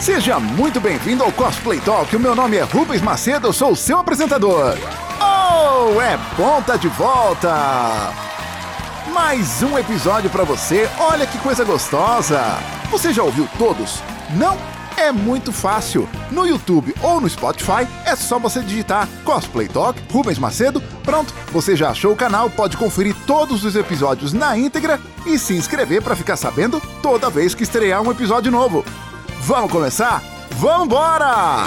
Seja muito bem-vindo ao Cosplay Talk. O meu nome é Rubens Macedo, eu sou o seu apresentador. Oh, é bom tá de volta! Mais um episódio para você. Olha que coisa gostosa. Você já ouviu todos? Não? É muito fácil. No YouTube ou no Spotify é só você digitar Cosplay Talk Rubens Macedo. Pronto, você já achou o canal, pode conferir todos os episódios na íntegra e se inscrever para ficar sabendo toda vez que estrear um episódio novo. Vamos começar? Vamos embora!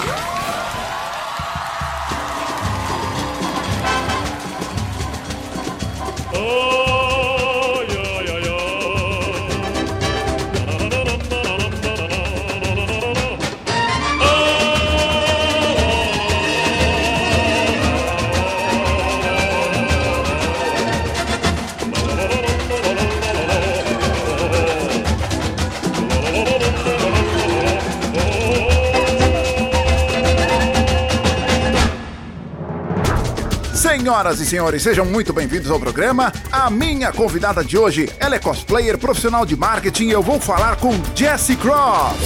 Senhoras e senhores, sejam muito bem-vindos ao programa. A minha convidada de hoje, ela é cosplayer profissional de marketing e eu vou falar com Jessie Croft.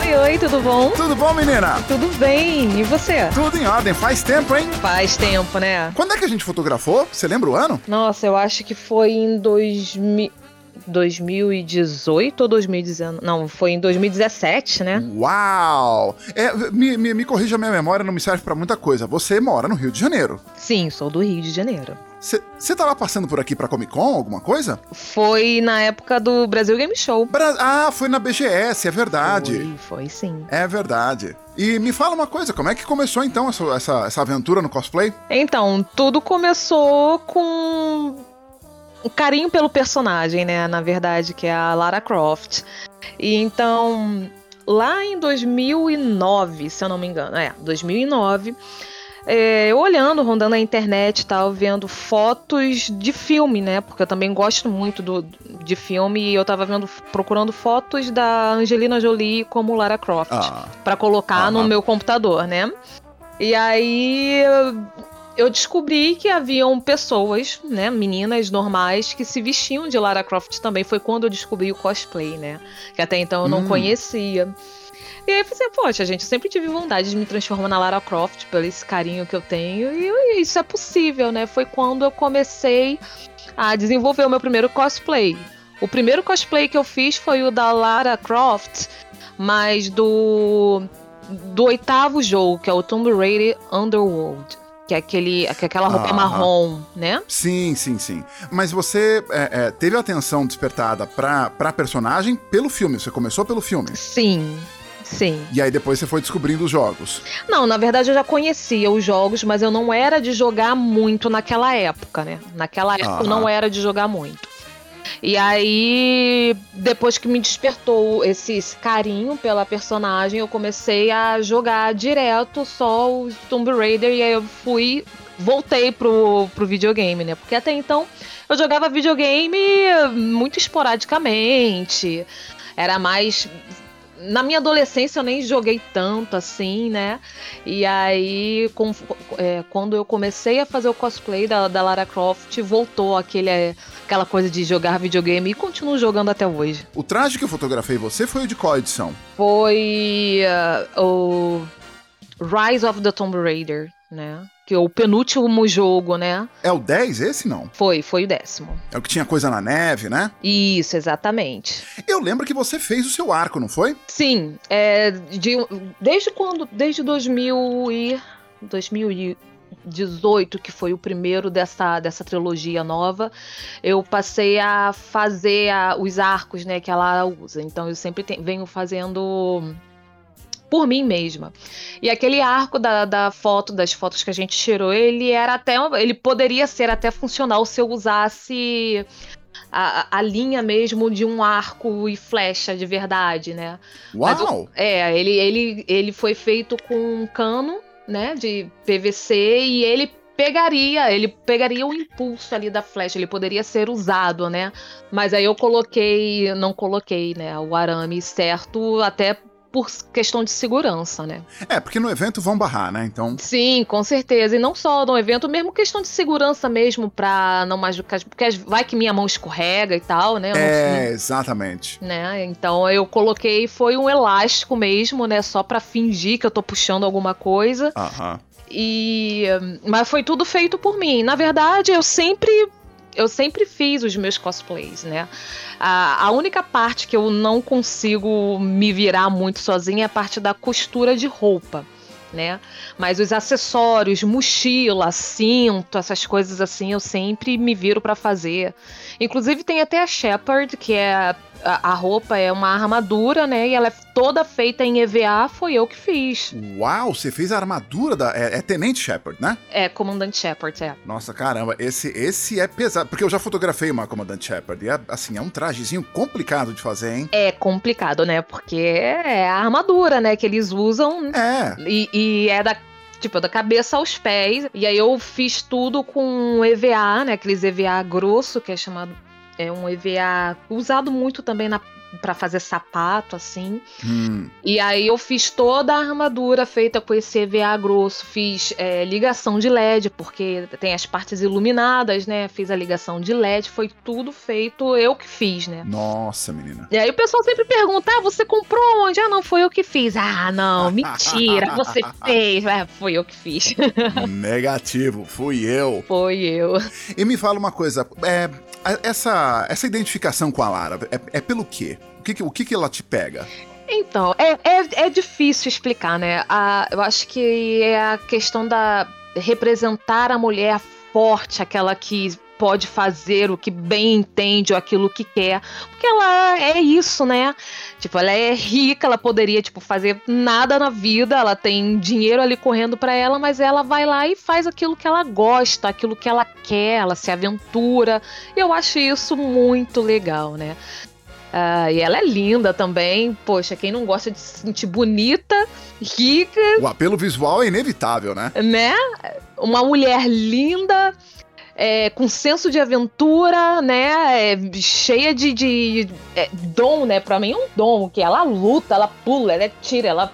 Oi, oi, tudo bom? Tudo bom, menina? Tudo bem, e você? Tudo em ordem, faz tempo, hein? Faz tempo, né? Quando é que a gente fotografou? Você lembra o ano? Nossa, eu acho que foi em 2000. 2018 ou 2019? Não, foi em 2017, né? Uau! É, me, me, me corrija a minha memória, não me serve para muita coisa. Você mora no Rio de Janeiro. Sim, sou do Rio de Janeiro. Você tava passando por aqui pra Comic Con, alguma coisa? Foi na época do Brasil Game Show. Bra ah, foi na BGS, é verdade. Foi, foi sim. É verdade. E me fala uma coisa, como é que começou então essa, essa, essa aventura no cosplay? Então, tudo começou com um carinho pelo personagem, né? Na verdade, que é a Lara Croft. E então, lá em 2009, se eu não me engano, é, 2009, é, eu olhando, rondando a internet e tal, vendo fotos de filme, né? Porque eu também gosto muito do, de filme e eu tava vendo, procurando fotos da Angelina Jolie como Lara Croft ah. para colocar ah, no meu computador, né? E aí eu descobri que haviam pessoas, né, meninas normais, que se vestiam de Lara Croft também. Foi quando eu descobri o cosplay, né? Que até então eu não hum. conhecia. E aí eu pensei, poxa, gente, eu sempre tive vontade de me transformar na Lara Croft, pelo esse carinho que eu tenho. E isso é possível, né? Foi quando eu comecei a desenvolver o meu primeiro cosplay. O primeiro cosplay que eu fiz foi o da Lara Croft, mas do do oitavo jogo, que é o Tomb Raider Underworld que é aquele, aquela roupa ah, marrom, né? Sim, sim, sim. Mas você é, é, teve a atenção despertada pra, pra personagem pelo filme, você começou pelo filme? Sim. Sim. E aí depois você foi descobrindo os jogos. Não, na verdade eu já conhecia os jogos, mas eu não era de jogar muito naquela época, né? Naquela época ah. eu não era de jogar muito. E aí, depois que me despertou esse, esse, carinho pela personagem, eu comecei a jogar direto só o Tomb Raider e aí eu fui voltei pro, pro videogame, né? Porque até então eu jogava videogame muito esporadicamente. Era mais na minha adolescência eu nem joguei tanto assim, né? E aí, com, é, quando eu comecei a fazer o cosplay da, da Lara Croft, voltou aquele, é, aquela coisa de jogar videogame e continuo jogando até hoje. O traje que eu fotografei você foi o de qual edição? Foi uh, o Rise of the Tomb Raider, né? Que é o penúltimo jogo, né? É o 10 esse, não? Foi, foi o décimo. É o que tinha coisa na neve, né? Isso, exatamente. Eu lembro que você fez o seu arco, não foi? Sim, é, de, desde quando? Desde 2000 e... 2018, que foi o primeiro dessa, dessa trilogia nova, eu passei a fazer a, os arcos, né, que ela usa. Então eu sempre te, venho fazendo por mim mesma. E aquele arco da, da foto, das fotos que a gente tirou, ele era até. Ele poderia ser até funcional se eu usasse a, a, linha mesmo de um arco e flecha de verdade, né? Uau! é, ele, ele, ele foi feito com um cano, né, de PVC e ele pegaria, ele pegaria o impulso ali da flecha, ele poderia ser usado, né? Mas aí eu coloquei, não coloquei, né, o arame certo até por questão de segurança, né? É, porque no evento vão barrar, né? Então. Sim, com certeza. E não só no evento, mesmo questão de segurança mesmo, pra não machucar. Porque vai que minha mão escorrega e tal, né? Eu é, exatamente. Né? Então eu coloquei, foi um elástico mesmo, né? Só pra fingir que eu tô puxando alguma coisa. Aham. E mas foi tudo feito por mim. Na verdade, eu sempre eu sempre fiz os meus cosplays, né? A, a única parte que eu não consigo me virar muito sozinha é a parte da costura de roupa. Né? Mas os acessórios, mochila, cinto, essas coisas assim, eu sempre me viro para fazer. Inclusive tem até a Shepard, que é a, a, roupa é uma armadura, né? E ela é toda feita em EVA, foi eu que fiz. Uau, você fez a armadura da. É, é Tenente Shepard, né? É, Comandante Shepard, é. Nossa, caramba, esse, esse é pesado. Porque eu já fotografei uma Comandante Shepard. E é, assim, é um trajezinho complicado de fazer, hein? É complicado, né? Porque é a armadura, né? Que eles usam. É. E, e é da tipo, da cabeça aos pés. E aí eu fiz tudo com EVA, né? Aqueles EVA grosso, que é chamado é um EVA usado muito também na para fazer sapato, assim. Hum. E aí eu fiz toda a armadura feita com esse EVA grosso, fiz é, ligação de LED, porque tem as partes iluminadas, né? Fiz a ligação de LED, foi tudo feito eu que fiz, né? Nossa, menina. E aí o pessoal sempre pergunta: ah, você comprou onde? Ah, não, foi eu que fiz. Ah, não, mentira, você fez. É, foi eu que fiz. Negativo, fui eu. Foi eu. E me fala uma coisa, é, essa, essa identificação com a Lara é, é pelo quê? O, que, o que, ela te pega? Então, é, é, é difícil explicar, né? A, eu acho que é a questão da representar a mulher forte, aquela que pode fazer o que bem entende ou aquilo que quer. Porque ela é isso, né? Tipo, ela é rica, ela poderia, tipo, fazer nada na vida, ela tem dinheiro ali correndo para ela, mas ela vai lá e faz aquilo que ela gosta, aquilo que ela quer, ela se aventura. Eu acho isso muito legal, né? Uh, e ela é linda também. Poxa, quem não gosta de se sentir bonita, rica. O apelo visual é inevitável, né? Né? Uma mulher linda, é, com senso de aventura, né? É, cheia de, de é, dom, né? Pra mim é um dom, que ela luta, ela pula, ela tira, ela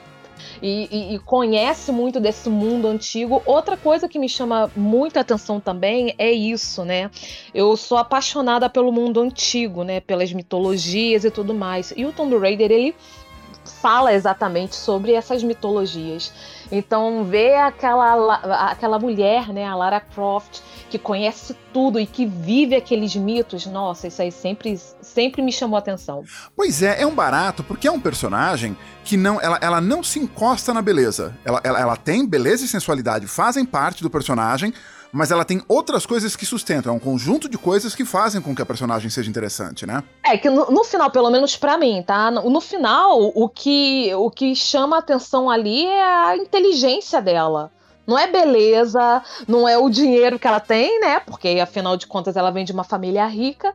e, e, e, conhece muito desse mundo antigo. Outra coisa que me chama muita atenção também é isso, né? Eu sou apaixonada pelo mundo antigo, né? Pelas mitologias e tudo mais. E o Tomb Raider, ele fala exatamente sobre essas mitologias. Então, ver aquela, aquela mulher, né, a Lara Croft, que conhece tudo e que vive aqueles mitos, nossa, isso aí sempre, sempre me chamou a atenção. Pois é, é um barato, porque é um personagem que não, ela, ela não se encosta na beleza. Ela, ela, ela tem beleza e sensualidade, fazem parte do personagem, mas ela tem outras coisas que sustentam, é um conjunto de coisas que fazem com que a personagem seja interessante, né? É que no, no final, pelo menos para mim, tá? No, no, final, o que, o que chama a atenção ali é a inteligência dela. Não é beleza, não é o dinheiro que ela tem, né? Porque afinal de contas ela vem de uma família rica.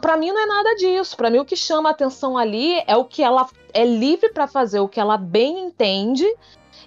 Para mim não é nada disso. Para mim o que chama a atenção ali é o que ela é livre para fazer, o que ela bem entende.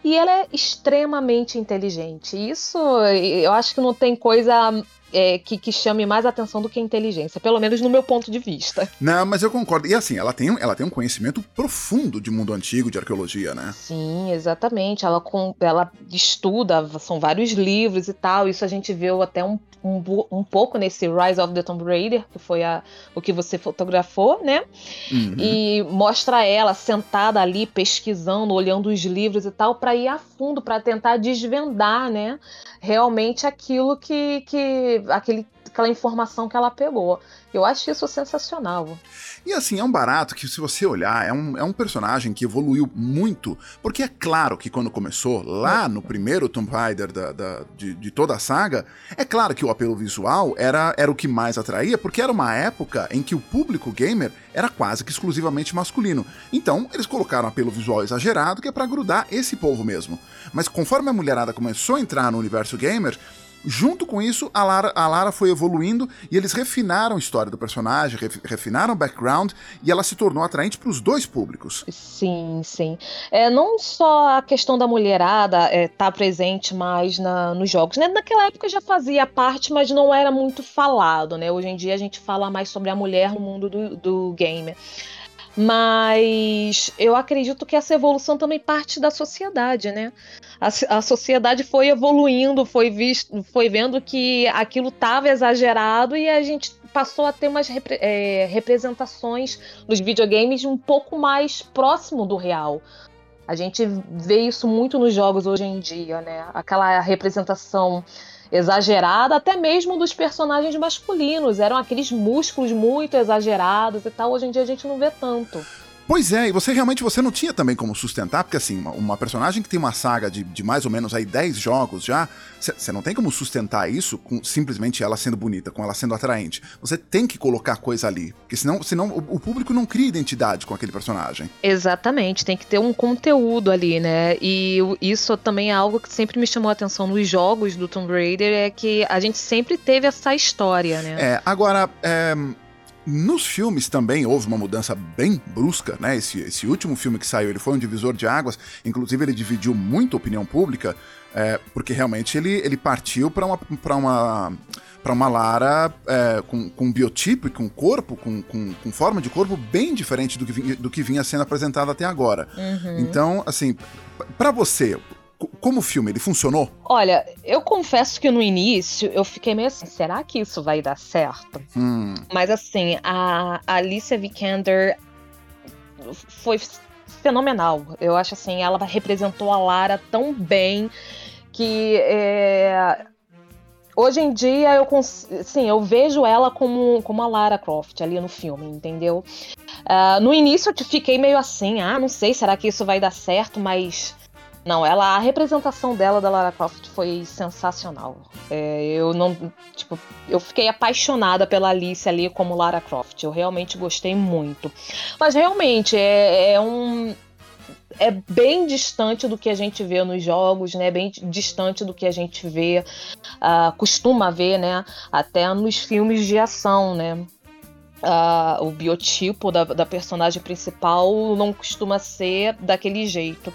E ela é extremamente inteligente. Isso eu acho que não tem coisa é, que, que, chame mais atenção do que a inteligência, pelo menos no meu ponto de vista. Não, mas eu concordo. E assim, ela tem, ela tem um conhecimento profundo de mundo antigo, de arqueologia, né? Sim, exatamente. Ela, ela estuda, são vários livros e tal. Isso a gente viu até um, um, um pouco nesse Rise of the Tomb Raider, que foi a, o que você fotografou, né? Uhum. E mostra ela sentada ali, pesquisando, olhando os livros e tal, para ir a fundo, para tentar desvendar, né? Realmente aquilo que, que aquele, aquela informação que ela pegou. Eu acho isso sensacional. E assim, é um barato que, se você olhar, é um, é um personagem que evoluiu muito. Porque é claro que quando começou, lá no primeiro Tomb Raider da, da de, de, toda a saga, é claro que o apelo visual era, era o que mais atraía, porque era uma época em que o público gamer era quase que exclusivamente masculino. Então, eles colocaram apelo visual exagerado que é para grudar esse povo mesmo. Mas conforme a mulherada começou a entrar no universo gamer, Junto com isso, a Lara, a Lara foi evoluindo e eles refinaram a história do personagem, refinaram o background e ela se tornou atraente para os dois públicos. Sim, sim. É, não só a questão da mulherada estar é, tá presente mais na, nos jogos, né? Naquela época já fazia parte, mas não era muito falado, né? Hoje em dia a gente fala mais sobre a mulher no mundo do, do. Mas eu acredito que essa evolução também parte da sociedade, né? A, a sociedade foi evoluindo, foi, visto, foi vendo que aquilo estava exagerado e a gente passou a ter umas repre é, representações nos videogames um pouco mais próximo do real. A gente vê isso muito nos jogos hoje em dia, né? Aquela representação exagerada, até mesmo dos personagens masculinos. Eram aqueles músculos muito exagerados e tal. Hoje em dia a gente não vê tanto. Pois é, e você realmente você não tinha também como sustentar, porque assim, uma, uma personagem que tem uma saga de, de, mais ou menos aí 10 jogos já, você não tem como sustentar isso com simplesmente ela sendo bonita, com ela sendo atraente. Você tem que colocar coisa ali, porque senão, senão o, o público não cria identidade com aquele personagem. Exatamente, tem que ter um conteúdo ali, né? E isso também é algo que sempre me chamou a atenção nos jogos do Tomb Raider, é que a gente sempre teve essa história, né? É, agora, é nos filmes também houve uma mudança bem brusca, né? Esse, esse último filme que saiu, ele foi um divisor de águas, inclusive ele dividiu muito a opinião pública, é, porque realmente ele, ele partiu para uma, pra uma para uma Lara é, com, com biotipo e com corpo, com, com, com, forma de corpo bem diferente do que, vinha, do que vinha sendo apresentado até agora. Uhum. Então, assim, para você, como filme, ele funcionou? Olha, eu confesso que no início eu fiquei meio assim, será que isso vai dar certo? Hum. Mas assim, a Alicia Vikander foi fenomenal. Eu acho assim, ela representou a Lara tão bem que é, hoje em dia eu sim, eu vejo ela como, como a Lara Croft ali no filme, entendeu? Uh, no início eu fiquei meio assim, ah, não sei, será que isso vai dar certo, mas não, ela a representação dela da Lara Croft foi sensacional. É, eu não, tipo, eu fiquei apaixonada pela Alice ali como Lara Croft. Eu realmente gostei muito. Mas realmente é, é um é bem distante do que a gente vê nos jogos, né? Bem distante do que a gente vê, uh, costuma ver, né? Até nos filmes de ação, né? Uh, o biotipo da, da personagem principal não costuma ser daquele jeito.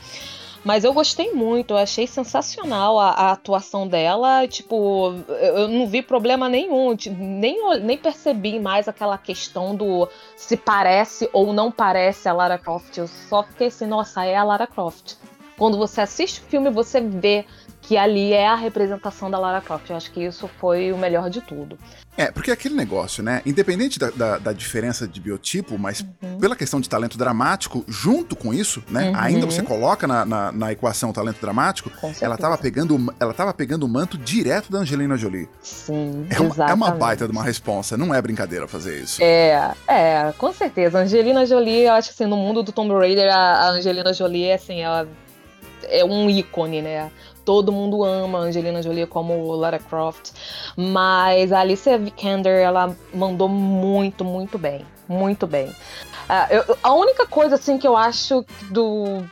Mas eu gostei muito, eu achei sensacional a, a, atuação dela. Tipo, eu não vi problema nenhum, nem, nem percebi mais aquela questão do se parece ou não parece a Lara Croft. Eu só fiquei assim, nossa, é a Lara Croft. Quando você assiste o filme, você vê que ali é a representação da Lara Croft. Eu acho que isso foi o melhor de tudo. É, porque é aquele negócio, né? Independente da, da, da diferença de biotipo, mas uhum. pela questão de talento dramático, junto com isso, né? Uhum. Ainda você coloca na, na, na, equação o talento dramático, ela tava, pegando, ela tava pegando o manto direto da Angelina Jolie. Sim, é uma, é uma baita de uma responsa, não é brincadeira fazer isso. É, é, com certeza. Angelina Jolie, eu acho que assim, no mundo do Tomb Raider, a Angelina Jolie, assim, ela é um ícone, né? todo mundo ama Angelina Jolie como Lara Croft, mas a Alicia Vikander ela mandou muito, muito bem, muito bem. Uh, eu, a única coisa assim que eu acho do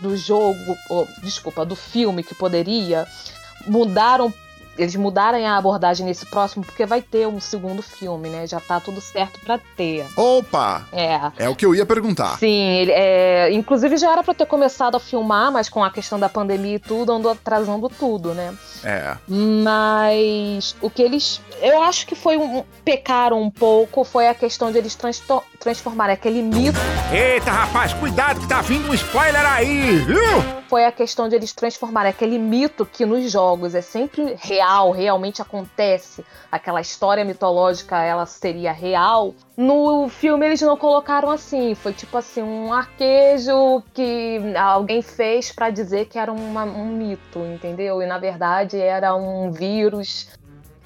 do jogo, oh, desculpa, do filme que poderia mudaram eles mudarem a abordagem nesse próximo, porque vai ter um segundo filme, né? Já tá tudo certo para ter. Opa! É. É o que eu ia perguntar. Sim, ele, é, inclusive já era para ter começado a filmar, mas com a questão da pandemia e tudo, andou atrasando tudo, né? É. Mas o que eles. Eu acho que foi um. Pecaram um pouco, foi a questão de eles transformarem aquele mito. Eita, rapaz, cuidado que tá vindo um spoiler aí, viu? Foi a questão de eles transformarem aquele mito que nos jogos é sempre real, realmente acontece, aquela história mitológica ela seria real. No filme eles não colocaram assim, foi tipo assim, um arquejo que alguém fez para dizer que era uma, um mito, entendeu? E na verdade era um vírus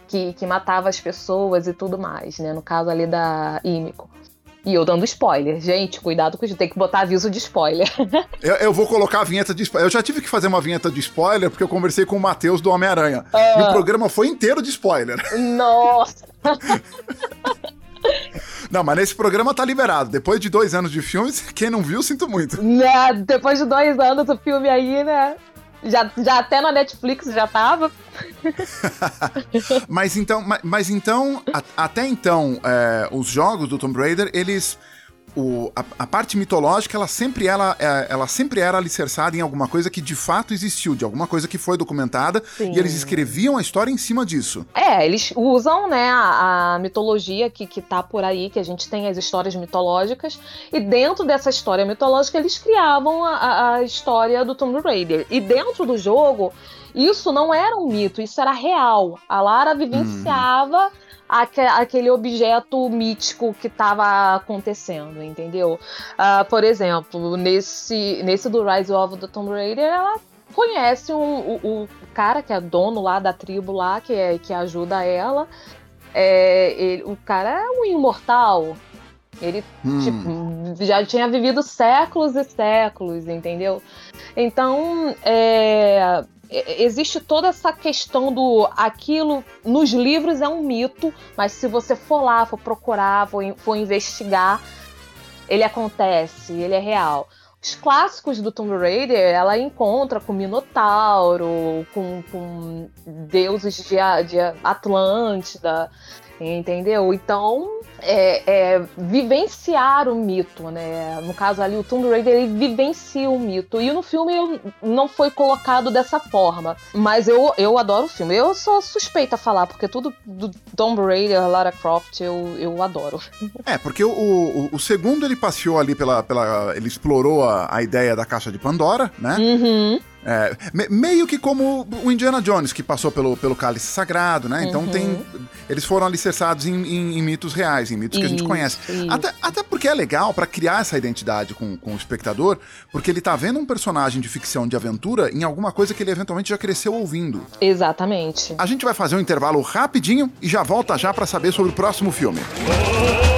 que, que matava as pessoas e tudo mais, né? No caso ali da Ímico. E eu dando spoiler. Gente, cuidado com isso. Tem que botar aviso de spoiler. eu, eu, vou colocar a vinheta de spoiler. Eu já tive que fazer uma vinheta de spoiler porque eu conversei com o Matheus do Homem-Aranha. E o ah. programa foi inteiro de spoiler. Nossa! Não, mas nesse programa tá liberado. Depois de dois anos de filmes, quem não viu, sinto muito. Né, depois de dois anos do filme aí, né? Já, já até na Netflix já tava. mas então, mas, mas então a, até então, é, os jogos do Tomb Raider, eles o, a, a, parte mitológica, ela sempre, ela, é, ela sempre era alicerçada em alguma coisa que de fato existiu, de alguma coisa que foi documentada, Sim. e eles escreviam a história em cima disso. É, eles usam, né, a, a, mitologia que, que tá por aí, que a gente tem as histórias mitológicas, e dentro dessa história mitológica eles criavam a, a história do Tomb Raider. E dentro do jogo, isso não era um mito, isso era real. A Lara vivenciava. Hum aquele objeto mítico que estava acontecendo, entendeu? Uh, por exemplo, nesse, nesse do Rise of the Tomb Raider, ela conhece um, o, o, cara que é dono lá da tribo lá, que, é, que ajuda ela. É, ele, o cara é um imortal. Ele hum. tipo, já tinha vivido séculos e séculos, entendeu? Então, é, existe toda essa questão do aquilo nos livros é um mito, mas se você for lá, for procurar, for, for investigar, ele acontece, ele é real. Os clássicos do Tomb Raider, ela encontra com Minotauro, com, com deuses de, de Atlântida, entendeu? Então, é, é, vivenciar o mito, né? No caso ali, o Tomb Raider, ele vivencia o mito. E no filme não foi colocado dessa forma. Mas eu, eu adoro o filme. Eu sou suspeita a falar, porque tudo do Tomb Raider, Lara Croft, eu, eu adoro. É, porque o, o, o segundo ele passeou ali pela. pela ele explorou a, a ideia da caixa de Pandora, né? Uhum. É, me, meio que como o Indiana Jones, que passou pelo, pelo cálice sagrado, né? Então uhum. tem. Eles foram alicerçados em, em, em, mitos reais, em mitos isso, que a gente conhece. Até, até porque é legal para criar essa identidade com, com o espectador, porque ele tá vendo um personagem de ficção de aventura em alguma coisa que ele eventualmente já cresceu ouvindo. Exatamente. A gente vai fazer um intervalo rapidinho e já volta já para saber sobre o próximo filme. Música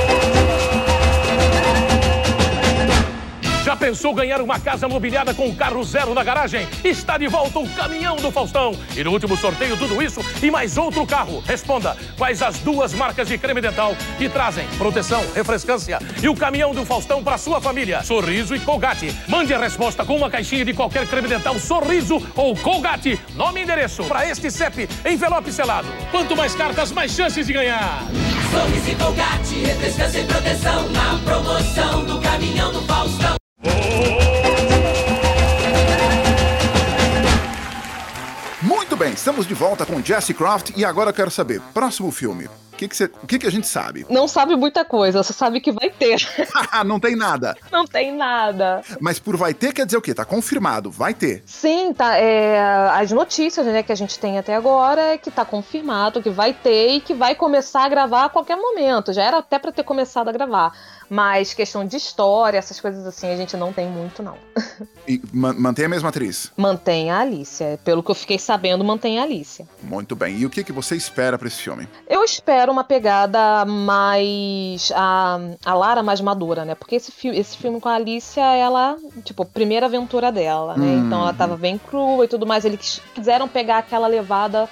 pensou ganhar uma casa mobiliada com um carro zero na garagem? Está de volta o caminhão do Faustão. E no último sorteio, tudo isso e mais outro carro. Responda quais as duas marcas de creme dental que trazem proteção, refrescância e o caminhão do Faustão para sua família. Sorriso e Colgate. Mande a resposta com uma caixinha de qualquer creme dental Sorriso ou Colgate. Nome e endereço para este CEP, envelope selado. Quanto mais cartas, mais chances de ganhar. Sorriso e Colgate, refrescância e proteção na promoção do caminhão do Faustão. Bem, estamos de volta com Jesse Croft e agora eu quero saber, próximo filme, que, que, você, o que, que a gente sabe? Não sabe muita coisa, só sabe que vai ter. não tem nada. Não tem nada. Mas por vai ter quer dizer o quê? Tá confirmado, vai ter. Sim, tá. É, as notícias né, que a gente tem até agora é que tá confirmado que vai ter e que vai começar a gravar a qualquer momento. Já era até para ter começado a gravar. Mas questão de história, essas coisas assim, a gente não tem muito, não. E mantém a mesma atriz? Mantém a Alicia. Pelo que eu fiquei sabendo, mantém a Alicia. Muito bem. E o que, que você espera para esse filme? Eu espero uma pegada mais. A, a Lara mais madura, né? Porque esse, fi esse filme com a Alicia, ela, tipo, primeira aventura dela, né? Hum. Então ela tava bem crua e tudo mais. Eles quiseram pegar aquela levada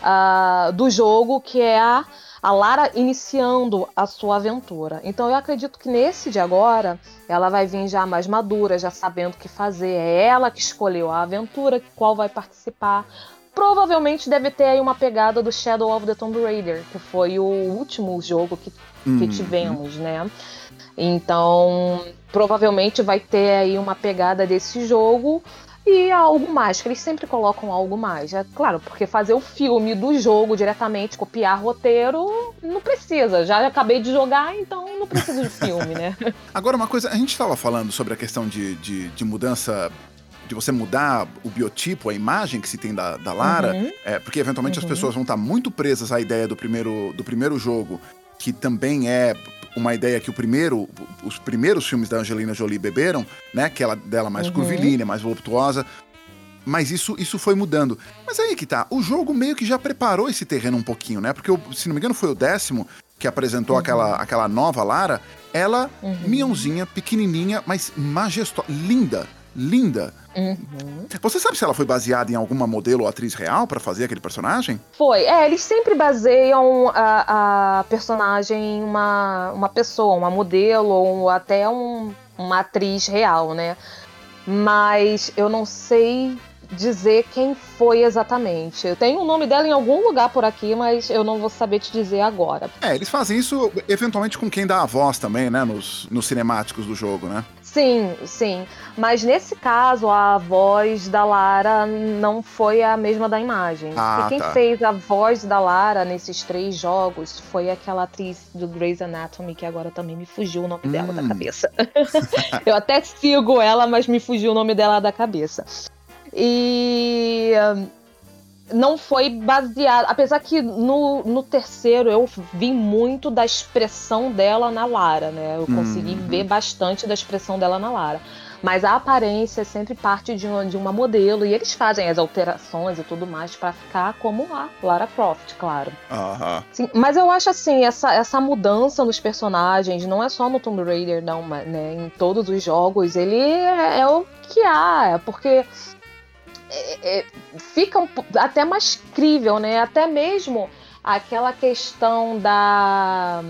uh, do jogo que é a a Lara iniciando a sua aventura. Então eu acredito que nesse de agora ela vai vir já mais madura, já sabendo o que fazer. É ela que escolheu a aventura, qual vai participar. Provavelmente deve ter aí uma pegada do Shadow of the Tomb Raider, que foi o último jogo que, uhum. que tivemos, né? Então, provavelmente vai ter aí uma pegada desse jogo e algo mais, que eles sempre colocam algo mais. É claro, porque fazer o filme do jogo diretamente, copiar roteiro, não precisa. Já acabei de jogar, então não precisa de filme, né? Agora, uma coisa, a gente estava falando sobre a questão de, de, de mudança de você mudar o biotipo, a imagem que se tem da, da Lara, uhum. é, porque eventualmente uhum. as pessoas vão estar muito presas à ideia do primeiro, do primeiro jogo, que também é uma ideia que o primeiro, os primeiros filmes da Angelina Jolie beberam, né? Que ela dela mais uhum. curvilínea, mais voluptuosa. Mas isso, isso foi mudando. Mas aí que tá, o jogo meio que já preparou esse terreno um pouquinho, né? Porque, se não me engano, foi o décimo que apresentou uhum. aquela, aquela nova Lara. Ela, uhum. miãozinha, pequenininha, mas majestosa, linda, linda. Uhum. Você sabe se ela foi baseada em alguma modelo ou atriz real para fazer aquele personagem? Foi. É, eles sempre baseiam a, a personagem em uma, uma pessoa, uma modelo ou até um, uma atriz real, né? Mas eu não sei dizer quem foi exatamente. Eu tenho o nome dela em algum lugar por aqui, mas eu não vou saber te dizer agora. É, eles fazem isso eventualmente com quem dá a voz também, né? Nos, nos cinemáticos do jogo, né? Sim, sim. Mas nesse caso, a voz da Lara não foi a mesma da imagem. Ah, e quem tá. fez a voz da Lara nesses três jogos foi aquela atriz do Grey's Anatomy, que agora também me fugiu o nome dela da Hum. cabeça. Eu até sigo ela, mas me fugiu o nome dela da cabeça. E. Não foi baseado. Apesar que no, no terceiro eu vi muito da expressão dela na Lara, né? Eu consegui Uhum. ver bastante da expressão dela na Lara. Mas a aparência é sempre parte de uma, de uma modelo. E eles fazem as alterações e tudo mais pra ficar como a Lara Croft, claro. Aham. Sim, mas eu acho assim, essa, essa mudança nos personagens, não é só no Tomb Raider, não, mas, né? Em todos os jogos, ele é, é o que há, é porque é- é- fica um até mais crível, né? Até mesmo aquela questão da.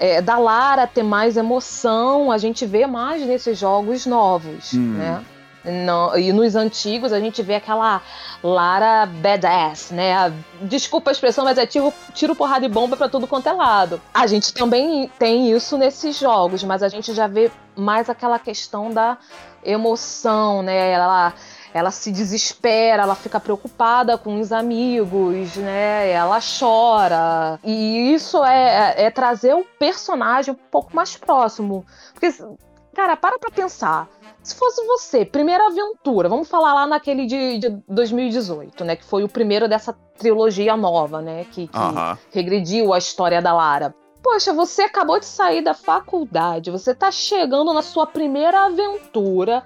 é, da Lara ter mais emoção, a gente vê mais nesses jogos novos, Hum. né? Não- e nos antigos a gente vê aquela Lara badass, né? Desculpa a expressão, mas é tiro, tiro porrada e bomba pra tudo quanto é lado. A gente também tem isso nesses jogos, mas a gente já vê mais aquela questão da emoção, né? Ela, ela se desespera, ela fica preocupada com os amigos, né? Ela chora. E isso é, é trazer o personagem um pouco mais próximo. Porque, cara, para pra pensar. Se fosse você, primeira aventura, vamos falar lá naquele de, de 2018, né? Que foi o primeiro dessa trilogia nova, né? Que, que Aham. regrediu a história da Lara. Poxa, você acabou de sair da faculdade, você tá chegando na sua primeira aventura,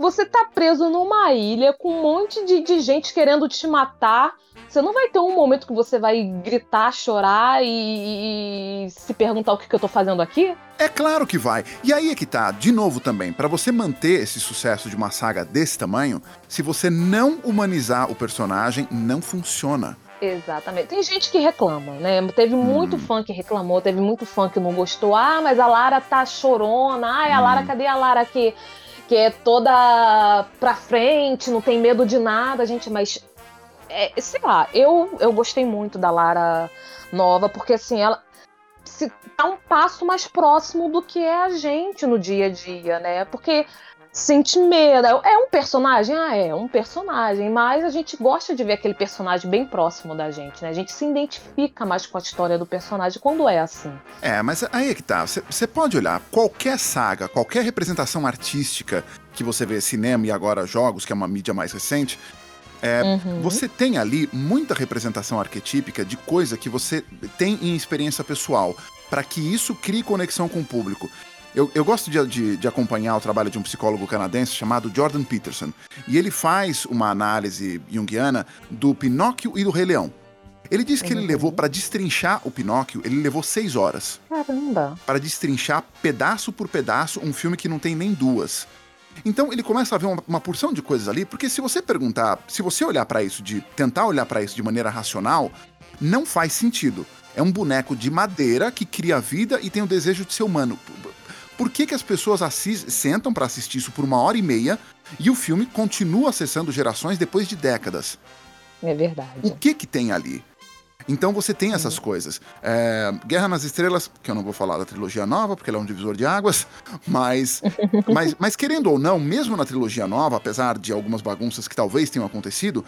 você tá preso numa ilha com um monte de, de gente querendo te matar. Você não vai ter um momento que você vai gritar, chorar e, e se perguntar o que, que eu tô fazendo aqui? É claro que vai. E aí é que tá, de novo também, pra você manter esse sucesso de uma saga desse tamanho, se você não humanizar o personagem, não funciona. Exatamente. Tem gente que reclama, né? Teve muito Hum. fã que reclamou, teve muito fã que não gostou. Ah, mas a Lara tá chorona. Ai, a Hum. Lara, cadê a Lara que, que é toda pra frente, não tem medo de nada, gente? Mas, é, sei lá, eu, eu gostei muito da Lara nova, porque assim, ela se tá um passo mais próximo do que é a gente no dia a dia, né? Porque sente medo. É um personagem? Ah, é um personagem, mas a gente gosta de ver aquele personagem bem próximo da gente, né? A gente se identifica mais com a história do personagem quando é assim. É, mas aí é que tá. Você pode olhar qualquer saga, qualquer representação artística que você vê cinema e agora jogos, que é uma mídia mais recente. É, Uhum. Você tem ali muita representação arquetípica de coisa que você tem em experiência pessoal, para que isso crie conexão com o público. Eu, eu gosto de, de- de acompanhar o trabalho de um psicólogo canadense chamado Jordan Peterson, e ele faz uma análise junguiana do Pinóquio e do Rei Leão. Ele diz que ele Uhum. levou para destrinchar o Pinóquio, ele levou seis horas Caramba. para destrinchar pedaço por pedaço um filme que não tem nem duas. Então ele começa a ver uma, uma porção de coisas ali, porque se você perguntar, se você olhar para isso de tentar olhar para isso de maneira racional, não faz sentido. É um boneco de madeira que cria vida e tem o desejo de ser humano. Por- que, que as pessoas sentam para assistir isso por uma hora e meia e o filme continua acessando gerações depois de décadas? É O verdade. que que tem ali? Então você tem essas coisas. É, Guerra nas Estrelas, que eu não vou falar da trilogia nova, porque ela é um divisor de águas, mas, mas, mas querendo ou não, mesmo na trilogia nova, apesar de algumas bagunças que talvez tenham acontecido,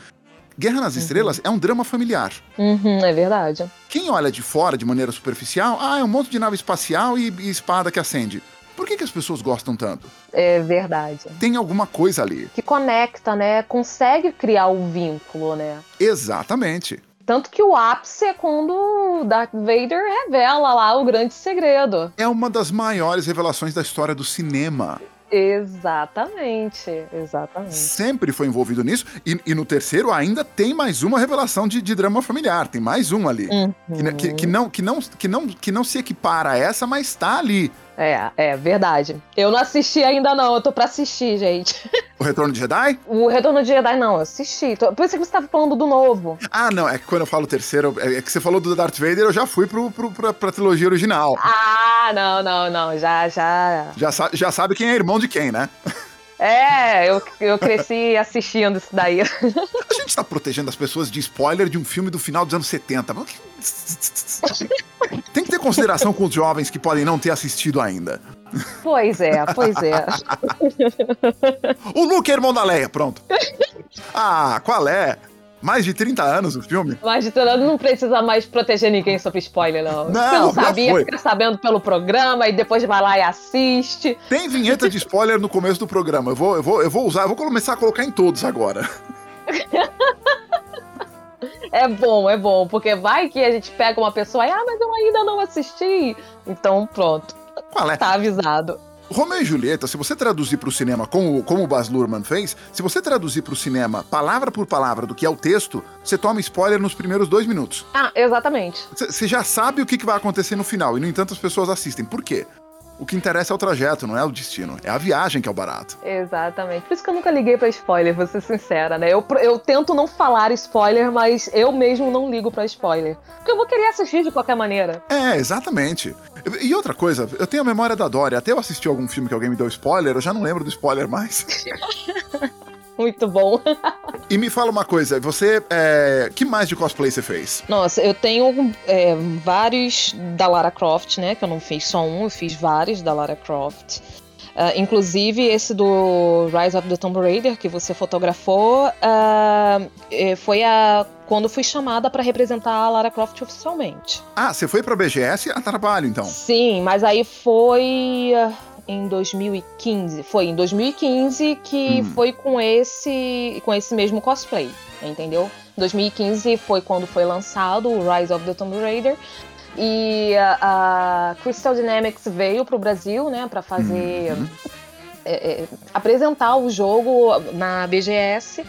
Guerra nas Estrelas é um drama familiar. Uhum, é verdade. Quem olha de fora de maneira superficial, ah, é um monte de nave espacial e, e espada que acende. Por que, que as pessoas gostam tanto? É verdade. Tem alguma coisa ali. Que conecta, né? Consegue criar o vínculo, né? Exatamente. Tanto que o ápice é quando o Darth Vader revela lá o grande segredo. É uma das maiores revelações da história do cinema. Exatamente, exatamente. sempre foi envolvido nisso. E, e no terceiro ainda tem mais uma revelação de, de drama familiar. Tem mais um ali. Uhum. Que, ne- que- que não, que, não, que, não, que não se equipara a essa, mas tá ali. É, é verdade. Eu não assisti ainda não, eu tô pra assistir, gente. O Retorno de Jedi? O Retorno de Jedi não, eu assisti. Por isso que você tava falando do novo. Ah, não. É que quando eu falo terceiro, é é que você falou do Darth Vader, eu já fui pro, pro, pra, pra trilogia original. Ah, não, não, não, já, já. Já, já sabe quem é irmão de quem, né? É, eu, eu cresci assistindo isso daí. A gente está protegendo as pessoas de spoiler de um filme do final dos anos 70. Tem que ter consideração com os jovens que podem não ter assistido ainda. Pois é, pois é. o Luke é irmão da Leia, pronto. Ah, qual é? Mais de 30 anos o filme? Mais de 30 anos não precisa mais proteger ninguém sobre spoiler, não. não Você não sabia, fica sabendo pelo programa e depois vai lá e assiste. Tem vinheta de spoiler no começo do programa. Eu vou, eu vou, eu vou usar, eu vou começar a colocar em todos agora. É bom, é bom, porque vai que a gente pega uma pessoa e, ah, mas eu ainda não assisti. Então, pronto. Qual é? Tá avisado. Romeu e Julieta, se você traduzir para o cinema como, como o Baz Luhrmann fez, se você traduzir para o cinema palavra por palavra do que é o texto, você toma spoiler nos primeiros dois minutos. Ah, exatamente. Você já sabe o que, que vai acontecer no final, e no entanto as pessoas assistem. Por quê? O que interessa é o trajeto, não é o destino. É a viagem que é o barato. Exatamente. Por isso que eu nunca liguei para spoiler, vou ser sincera, né? Eu, eu tento não falar spoiler, mas eu mesmo não ligo para spoiler. Porque eu vou querer assistir de qualquer maneira. É, exatamente. E outra coisa, eu tenho a memória da Dory. Até eu assisti algum filme que alguém me deu spoiler, eu já não lembro do spoiler mais. Muito bom. e me fala uma coisa, você. É, que mais de cosplay você fez? Nossa, eu tenho é, vários da Lara Croft, né? Que eu não fiz só um, eu fiz vários da Lara Croft. Uh, inclusive esse do Rise of the Tomb Raider que você fotografou uh, foi a quando fui chamada para representar a Lara Croft oficialmente. Ah, você foi para BGS a trabalho então? Sim, mas aí foi em 2015. Foi em 2015 que hum. foi com esse com esse mesmo cosplay, entendeu? 2015 foi quando foi lançado o Rise of the Tomb Raider. E a, a Crystal Dynamics veio para o Brasil, né, para fazer uhum. é, é, apresentar o jogo na BGS.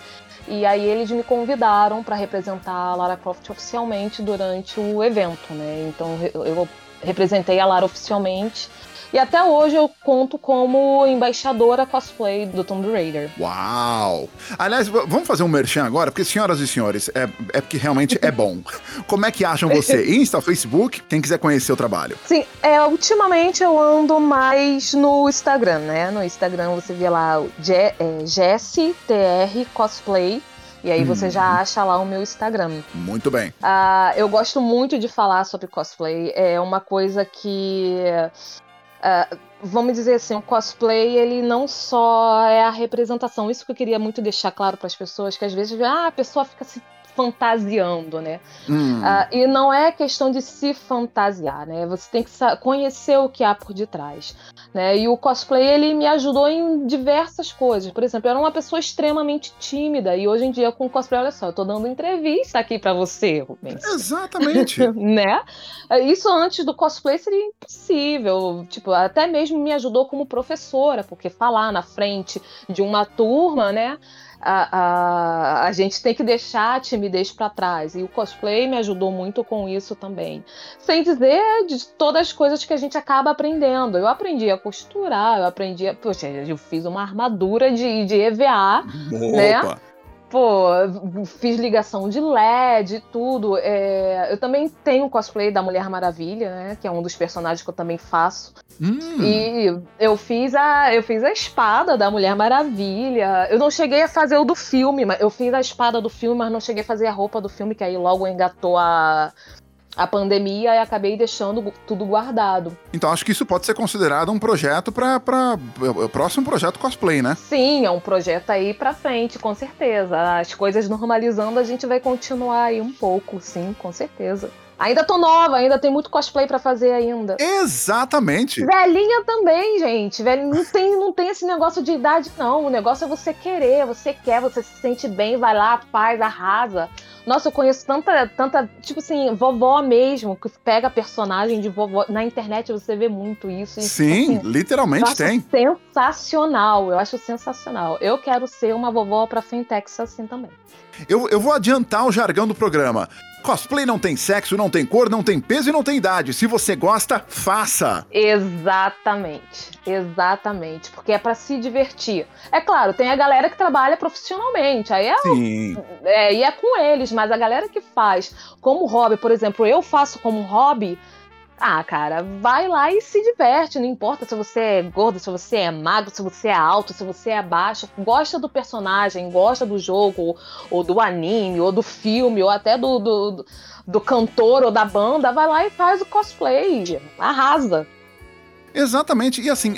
E aí eles me convidaram para representar a Lara Croft oficialmente durante o evento, né? Então eu representei a Lara oficialmente e até hoje eu conto como embaixadora cosplay do Tomb Raider. Uau! Aliás, vamos fazer um merchan agora, porque, senhoras e senhores, é, é porque realmente é bom. Como é que acham você? Insta, Facebook, quem quiser conhecer o trabalho. Sim, é, ultimamente eu ando mais no Instagram, né? No Instagram você vê lá o Je é, Jessie TR Cosplay. E aí você já uhum. acha lá o meu Instagram. Muito bem. Uh, eu gosto muito de falar sobre cosplay. É uma coisa que Uh, vamos dizer assim, o cosplay ele não só é a representação. Isso que eu queria muito deixar claro para as pessoas, que às vezes ah, a pessoa fica se fantasiando, né? Hum. Uh, e não é questão de se fantasiar, né? Você tem que conhecer o que há por detrás, né? E o cosplay ele me ajudou em diversas coisas. Por exemplo, eu era uma pessoa extremamente tímida e hoje em dia com o cosplay, olha só, eu tô dando entrevista aqui para você, Rubens. Exatamente. né? Isso antes do cosplay seria impossível. Tipo, até mesmo me ajudou como professora, porque falar na frente de uma turma, né? A, a, a gente tem que deixar a timidez para trás. E o cosplay me ajudou muito com isso também. Sem dizer de todas as coisas que a gente acaba aprendendo. Eu aprendi a costurar, eu aprendi a. Poxa, eu fiz uma armadura de, de EVA? Opa. né? Pô, fiz ligação de LED e tudo. É, eu também tenho cosplay da Mulher Maravilha, né? Que é um dos personagens que eu também faço. Hum. E eu fiz a eu fiz a espada da Mulher Maravilha. Eu não cheguei a fazer o do filme, mas eu fiz a espada do filme, mas não cheguei a fazer a roupa do filme, que aí logo engatou a a pandemia e acabei deixando tudo guardado. Então acho que isso pode ser considerado um projeto para o próximo projeto cosplay, né? Sim, é um projeto aí para frente, com certeza. As coisas normalizando, a gente vai continuar aí um pouco, sim, com certeza. Ainda tô nova, ainda tem muito cosplay para fazer ainda. Exatamente. Velhinha também, gente. Velhinha, não tem, não tem esse negócio de idade, não. O negócio é você querer, você quer, você se sente bem, vai lá, faz, arrasa. Nossa, eu conheço tanta, tanta, tipo assim, vovó mesmo, que pega personagem de vovó. Na internet você vê muito isso. E, Sim, assim, literalmente tem. Sensacional, eu acho sensacional. Eu quero ser uma vovó pra Fentex assim também. Eu, eu vou adiantar o jargão do programa. Cosplay não tem sexo, não tem cor, não tem peso e não tem idade. Se você gosta, faça. Exatamente. Exatamente. Porque é para se divertir. É claro, tem a galera que trabalha profissionalmente. Aí é, Sim. é, e é com eles, mas a galera que faz como hobby, por exemplo, eu faço como hobby. Ah, cara, vai lá e se diverte. Não importa se você é gordo, se você é magro, se você é alto, se você é baixo. Gosta do personagem, gosta do jogo, ou do anime, ou do filme, ou até do, do, do cantor ou da banda. Vai lá e faz o cosplay. Arrasa. Exatamente. E assim,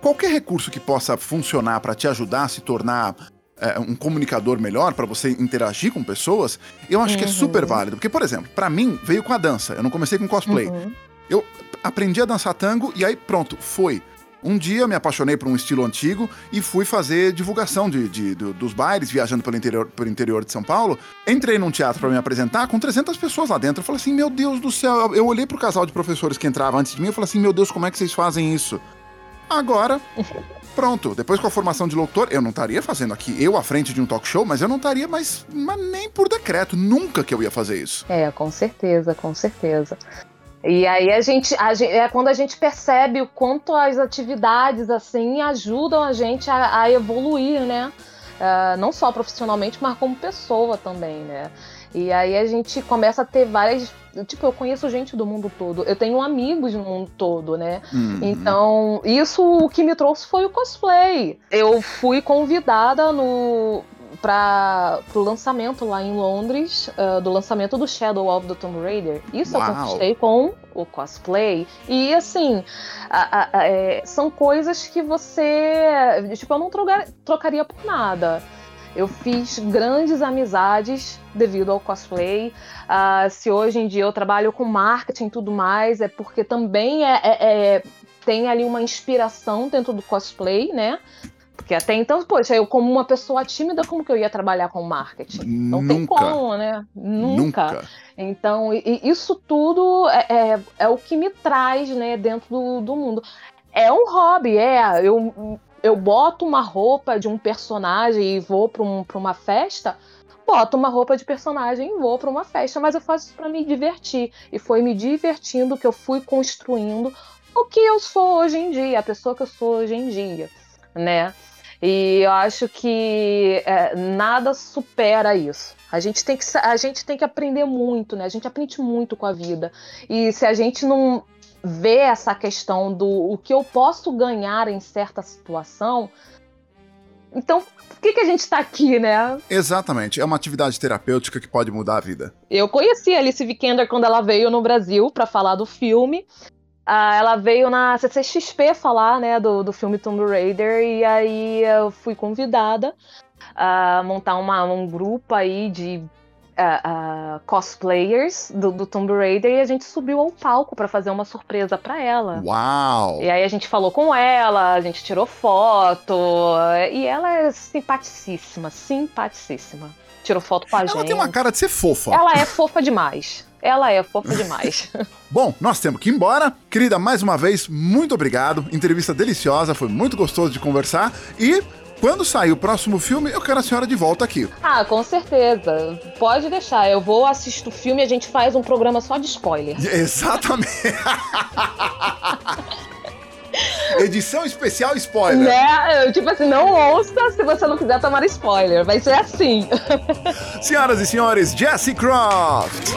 qualquer recurso que possa funcionar para te ajudar a se tornar é, um comunicador melhor para você interagir com pessoas, eu acho uhum. que é super uhum. válido. Porque, por exemplo, para mim veio com a dança. Eu não comecei com cosplay. Uhum. Eu aprendi a dançar tango e aí pronto, foi. Um dia me apaixonei por um estilo antigo e fui fazer divulgação de, de, de dos bailes, viajando pelo interior, pelo interior de São Paulo. Entrei num teatro para me apresentar com 300 pessoas lá dentro. Eu falei assim, meu Deus do céu. Eu olhei pro casal de professores que entrava antes de mim e falei assim, meu Deus, como é que vocês fazem isso? Agora, pronto. Depois com a formação de locutor, eu não estaria fazendo aqui eu à frente de um talk show, mas eu não estaria mais, mas nem por decreto. Nunca que eu ia fazer isso. É, com certeza, com certeza. E aí a gente, a gente, é quando a gente percebe o quanto as atividades assim ajudam a gente a, a evoluir, né? Uh, não só profissionalmente, mas como pessoa também, né? E aí a gente começa a ter várias. Tipo, eu conheço gente do mundo todo. Eu tenho amigos no mundo todo, né? Uhum. Então, isso o que me trouxe foi o cosplay. Eu fui convidada no para o lançamento lá em Londres, uh, do lançamento do Shadow of the Tomb Raider. Isso Uau. eu conquistei com o cosplay. E assim, a, a, a, é, são coisas que você. Tipo, eu não trocaria por nada. Eu fiz grandes amizades devido ao cosplay. Uh, se hoje em dia eu trabalho com marketing e tudo mais, é porque também é, é, é, tem ali uma inspiração dentro do cosplay, né? Porque até então, poxa, eu como uma pessoa tímida, como que eu ia trabalhar com marketing? Não Nunca. tem como, né? Nunca. Nunca. Então, isso tudo é, é, é, o que me traz, né, dentro do, do mundo. É um hobby, é. Eu, eu boto uma roupa de um personagem e vou para um, uma festa, boto uma roupa de personagem e vou para uma festa, mas eu faço isso para me divertir. E foi me divertindo que eu fui construindo o que eu sou hoje em dia, a pessoa que eu sou hoje em dia, né? E eu acho que é, nada supera isso. A gente, tem que, a gente tem que aprender muito, né? A gente aprende muito com a vida. E se a gente não vê essa questão do o que eu posso ganhar em certa situação, então por que, que a gente está aqui, né? Exatamente. É uma atividade terapêutica que pode mudar a vida. Eu conheci a Alice Vikander quando ela veio no Brasil para falar do filme. Ah, ela veio na CCXP falar, né, do, do filme Tomb Raider, e aí eu fui convidada a montar uma, um grupo aí de uh, uh, cosplayers do, do, Tomb Raider e a gente subiu ao palco para fazer uma surpresa para ela. Uau! E aí a gente falou com ela, a gente tirou foto, e ela é simpaticíssima, simpaticíssima. Tirou foto com a ela gente. Ela tem uma cara de ser fofa. Ela é fofa demais. Ela é fofa demais. Bom, nós temos que ir embora. Querida, mais uma vez, muito obrigado. Entrevista deliciosa, foi muito gostoso de conversar. E quando sair o próximo filme, eu quero a senhora de volta aqui. Ah, com certeza. Pode deixar. Eu vou assistir o filme e a gente faz um programa só de spoiler. Exatamente. Edição especial spoiler. Né? Tipo assim, não ouça se você não quiser tomar spoiler. Vai ser assim. Senhoras e senhores, Jesse Croft.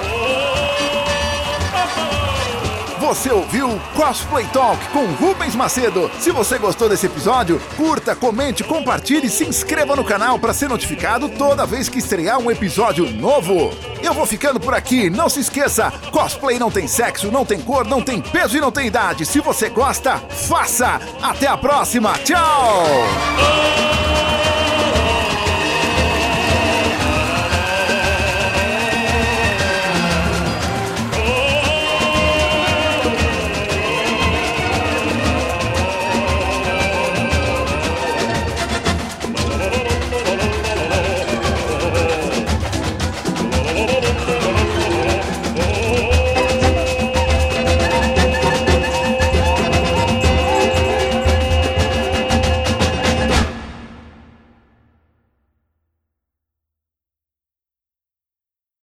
Você ouviu Cosplay Talk com Rubens Macedo. Se você gostou desse episódio, curta, comente, compartilhe e se inscreva no canal para ser notificado toda vez que estrear um episódio novo. Eu vou ficando por aqui. Não se esqueça, cosplay não tem sexo, não tem cor, não tem peso e não tem idade. Se você gosta, faça. Até a próxima. Tchau.